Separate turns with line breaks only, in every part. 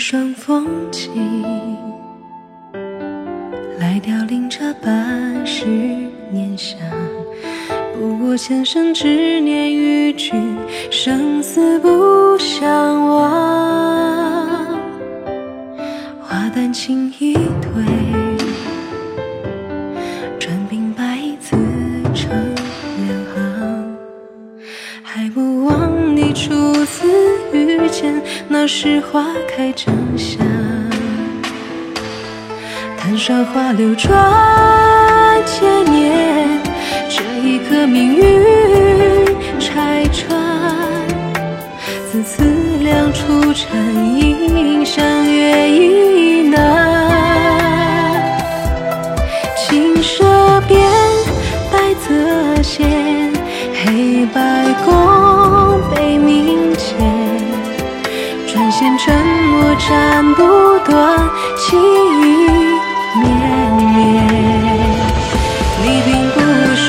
霜风起，来凋零这半世念想。不过前生执念与君，生死不相忘。花淡情已是，花开正香。谈韶华流转千年，这一刻命运拆穿。自此两处禅影，相约亦难。青蛇变，白泽现，黑白共转线沉默斩不断，情意绵绵。你并不是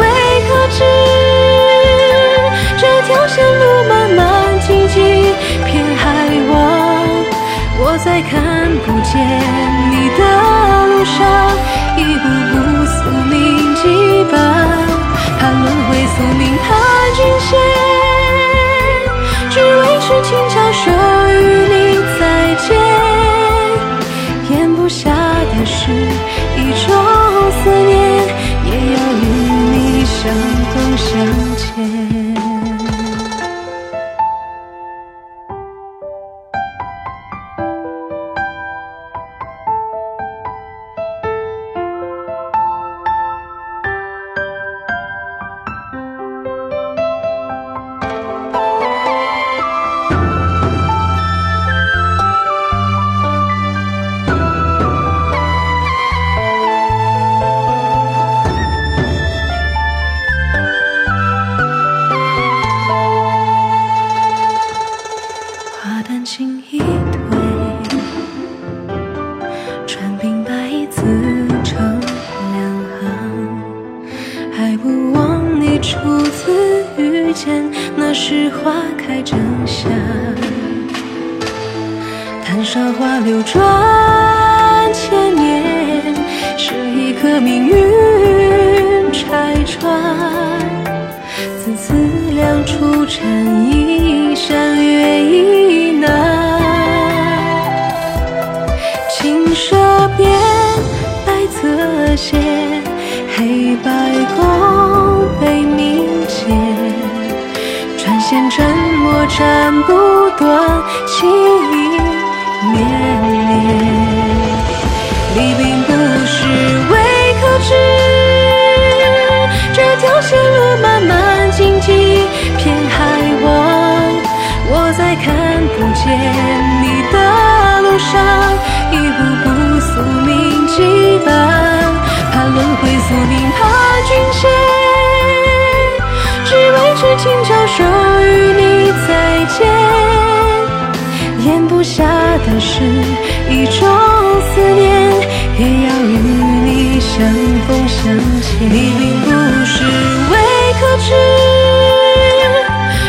未可知，这条线路漫漫荆棘，偏还望。我在看不见你的路上，一步步花淡情已退，传鬓白衣自成两行。还不忘你初次遇见，那时花开正香。谈韶华流转千年，这一刻命运拆穿。自此两处禅影，些，黑白共悲鸣间。转线沉默斩不断，情意绵绵。你并不是未可知，这条线路漫漫荆棘，偏还望。我在看不见是轻巧说与你再见，咽不下的是一种思念，也要与你相逢相见。你并不是未可知，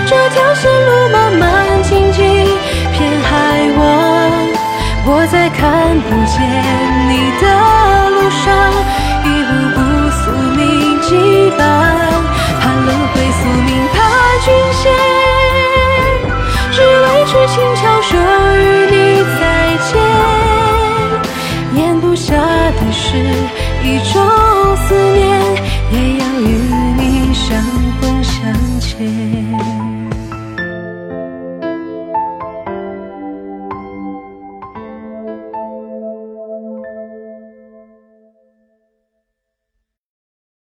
这条线路漫漫荆棘，偏还望我在看不见你的路上，一步步宿命羁绊。